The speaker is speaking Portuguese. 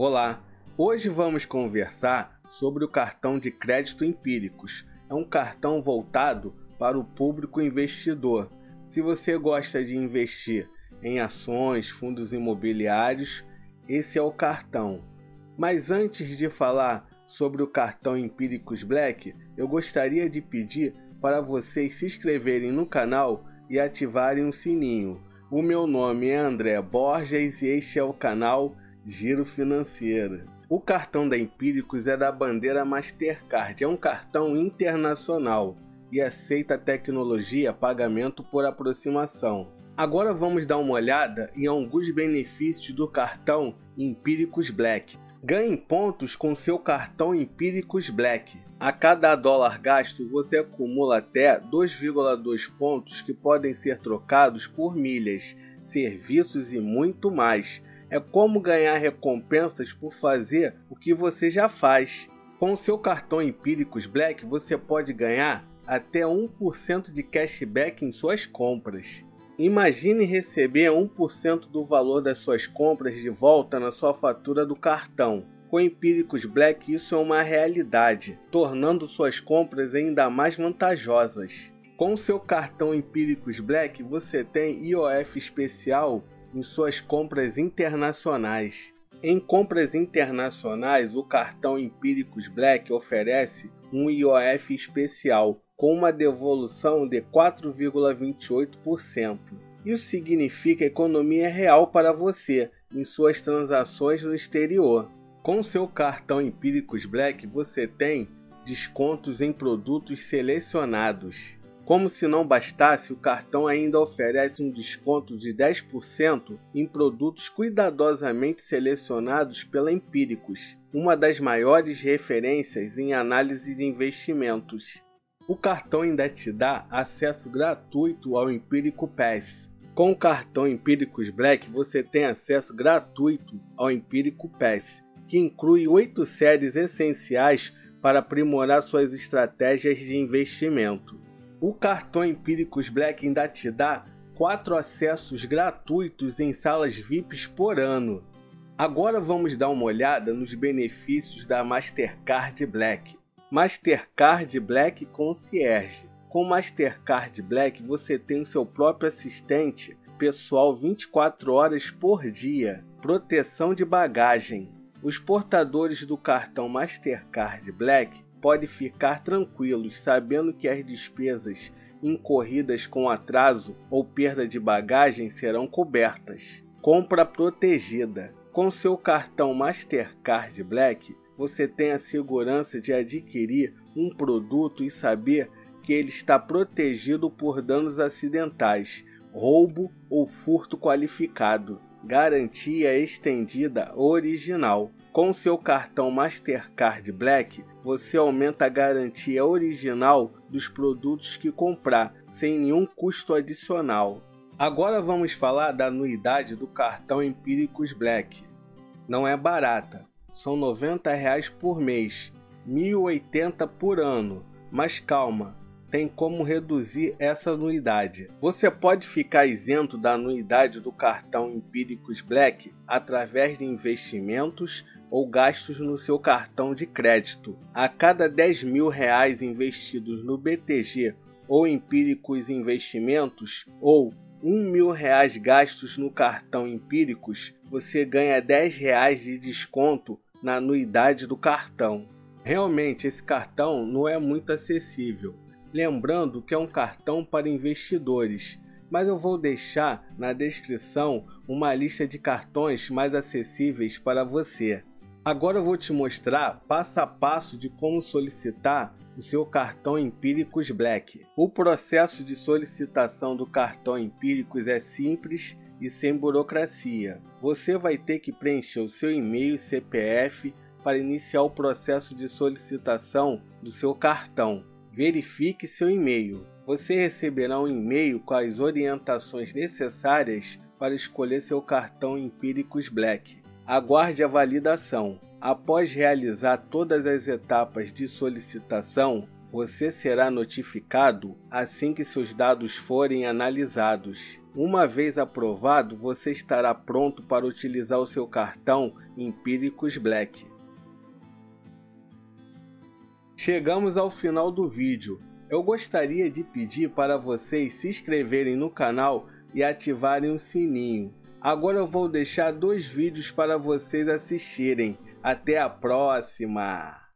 Olá, hoje vamos conversar sobre o cartão de crédito Empíricos. É um cartão voltado para o público investidor. Se você gosta de investir em ações, fundos imobiliários, esse é o cartão. Mas antes de falar sobre o cartão Empíricos Black, eu gostaria de pedir para vocês se inscreverem no canal e ativarem o sininho. O meu nome é André Borges e este é o canal Giro Financeiro. O cartão da Empíricos é da bandeira Mastercard, é um cartão internacional e aceita tecnologia pagamento por aproximação. Agora vamos dar uma olhada em alguns benefícios do cartão Empíricos Black. Ganhe pontos com seu cartão Empíricos Black. A cada dólar gasto, você acumula até 2,2 pontos que podem ser trocados por milhas, serviços e muito mais. É como ganhar recompensas por fazer o que você já faz. Com seu cartão Empíricos Black, você pode ganhar até 1% de cashback em suas compras. Imagine receber 1% do valor das suas compras de volta na sua fatura do cartão. Com Empíricos Black, isso é uma realidade, tornando suas compras ainda mais vantajosas. Com seu cartão Empíricos Black, você tem IOF especial em suas compras internacionais. Em compras internacionais, o cartão Empíricos Black oferece um IOF especial com uma devolução de 4,28%. Isso significa economia real para você em suas transações no exterior. Com seu cartão Empíricos Black, você tem descontos em produtos selecionados. Como se não bastasse, o cartão ainda oferece um desconto de 10% em produtos cuidadosamente selecionados pela Empíricos, uma das maiores referências em análise de investimentos. O cartão ainda te dá acesso gratuito ao Empírico Pass. Com o cartão Empíricos Black, você tem acesso gratuito ao Empírico Pass, que inclui oito séries essenciais para aprimorar suas estratégias de investimento. O cartão Empíricos Black ainda te dá quatro acessos gratuitos em salas VIPs por ano. Agora vamos dar uma olhada nos benefícios da Mastercard Black. Mastercard Black Concierge. Com Mastercard Black você tem o seu próprio assistente pessoal 24 horas por dia, proteção de bagagem. Os portadores do cartão Mastercard Black podem ficar tranquilos sabendo que as despesas incorridas com atraso ou perda de bagagem serão cobertas. Compra protegida. Com seu cartão Mastercard Black, você tem a segurança de adquirir um produto e saber que ele está protegido por danos acidentais, roubo ou furto qualificado. Garantia estendida original. Com seu cartão Mastercard Black, você aumenta a garantia original dos produtos que comprar, sem nenhum custo adicional. Agora vamos falar da anuidade do cartão Empíricos Black. Não é barata, são 90 reais por mês, R$ 1.080 por ano. Mas calma, tem como reduzir essa anuidade. Você pode ficar isento da anuidade do cartão Empíricos Black através de investimentos ou gastos no seu cartão de crédito. A cada 10 mil reais investidos no BTG ou Empíricos Investimentos ou um mil reais gastos no cartão Empíricos, você ganha 10 reais de desconto na anuidade do cartão. Realmente, esse cartão não é muito acessível. Lembrando que é um cartão para investidores, mas eu vou deixar na descrição uma lista de cartões mais acessíveis para você. Agora eu vou te mostrar passo a passo de como solicitar o seu cartão Empíricos Black. O processo de solicitação do cartão Empíricos é simples e sem burocracia. Você vai ter que preencher o seu e-mail e CPF para iniciar o processo de solicitação do seu cartão. Verifique seu e-mail. Você receberá um e-mail com as orientações necessárias para escolher seu cartão Empíricos Black. Aguarde a validação. Após realizar todas as etapas de solicitação, você será notificado assim que seus dados forem analisados. Uma vez aprovado, você estará pronto para utilizar o seu cartão Empíricos Black. Chegamos ao final do vídeo. Eu gostaria de pedir para vocês se inscreverem no canal e ativarem o sininho. Agora eu vou deixar dois vídeos para vocês assistirem. Até a próxima!